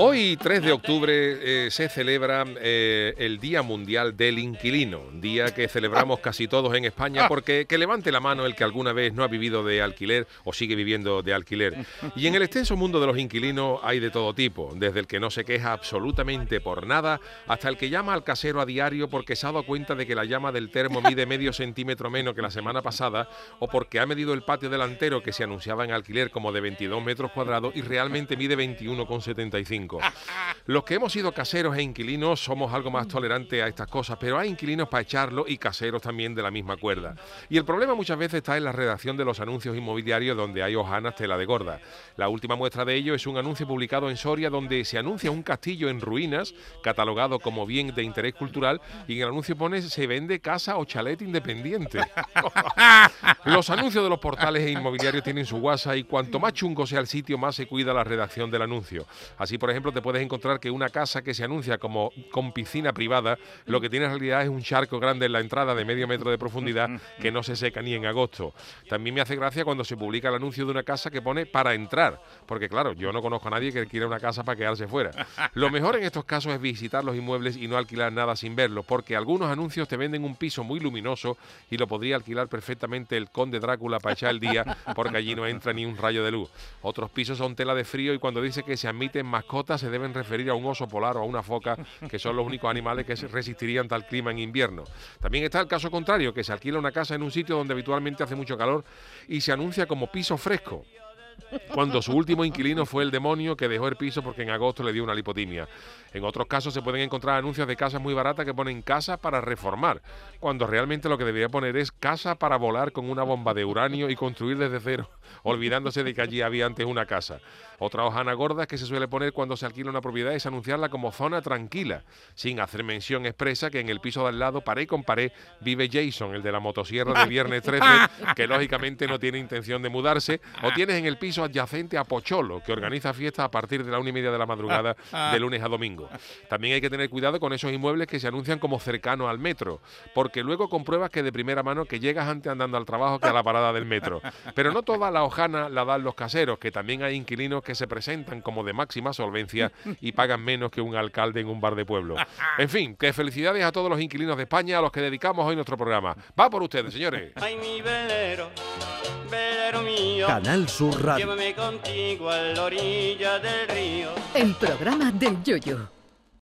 Hoy, 3 de octubre, eh, se celebra eh, el Día Mundial del Inquilino, día que celebramos casi todos en España porque que levante la mano el que alguna vez no ha vivido de alquiler o sigue viviendo de alquiler. Y en el extenso mundo de los inquilinos hay de todo tipo, desde el que no se queja absolutamente por nada hasta el que llama al casero a diario porque se ha dado cuenta de que la llama del termo mide medio centímetro menos que la semana pasada o porque ha medido el patio delantero que se anunciaba en alquiler como de 22 metros cuadrados y realmente mide 21,75. Los que hemos sido caseros e inquilinos somos algo más tolerantes a estas cosas, pero hay inquilinos para echarlo y caseros también de la misma cuerda. Y el problema muchas veces está en la redacción de los anuncios inmobiliarios donde hay hojanas tela de gorda. La última muestra de ello es un anuncio publicado en Soria donde se anuncia un castillo en ruinas, catalogado como bien de interés cultural, y en el anuncio pone se vende casa o chalet independiente. los anuncios de los portales inmobiliarios tienen su guasa y cuanto más chungo sea el sitio, más se cuida la redacción del anuncio. Así, por ejemplo, te puedes encontrar que una casa que se anuncia como con piscina privada, lo que tiene en realidad es un charco grande en la entrada de medio metro de profundidad que no se seca ni en agosto. También me hace gracia cuando se publica el anuncio de una casa que pone para entrar, porque claro, yo no conozco a nadie que quiera una casa para quedarse fuera. Lo mejor en estos casos es visitar los inmuebles y no alquilar nada sin verlos, porque algunos anuncios te venden un piso muy luminoso y lo podría alquilar perfectamente el conde Drácula para echar el día, porque allí no entra ni un rayo de luz. Otros pisos son tela de frío y cuando dice que se admiten mascotas se deben referir a un oso polar o a una foca, que son los únicos animales que resistirían tal clima en invierno. También está el caso contrario, que se alquila una casa en un sitio donde habitualmente hace mucho calor y se anuncia como piso fresco cuando su último inquilino fue el demonio que dejó el piso porque en agosto le dio una lipotimia. En otros casos se pueden encontrar anuncios de casas muy baratas que ponen casa para reformar, cuando realmente lo que debería poner es casa para volar con una bomba de uranio y construir desde cero, olvidándose de que allí había antes una casa. Otra hojana gorda que se suele poner cuando se alquila una propiedad es anunciarla como zona tranquila, sin hacer mención expresa que en el piso de al lado, pared con pared, vive Jason, el de la motosierra de viernes 13, que lógicamente no tiene intención de mudarse, o tienes en el piso adyacente a Pocholo, que organiza fiestas a partir de la una y media de la madrugada de lunes a domingo. También hay que tener cuidado con esos inmuebles que se anuncian como cercanos al metro, porque luego compruebas que de primera mano que llegas antes andando al trabajo que a la parada del metro. Pero no toda la hojana la dan los caseros, que también hay inquilinos que se presentan como de máxima solvencia y pagan menos que un alcalde en un bar de pueblo. En fin, que felicidades a todos los inquilinos de España a los que dedicamos hoy nuestro programa. Va por ustedes, señores. Ay, mi velero, velero mío, Canal Sur Radio. Llévame contigo a la orilla del río. El programa del Yoyo.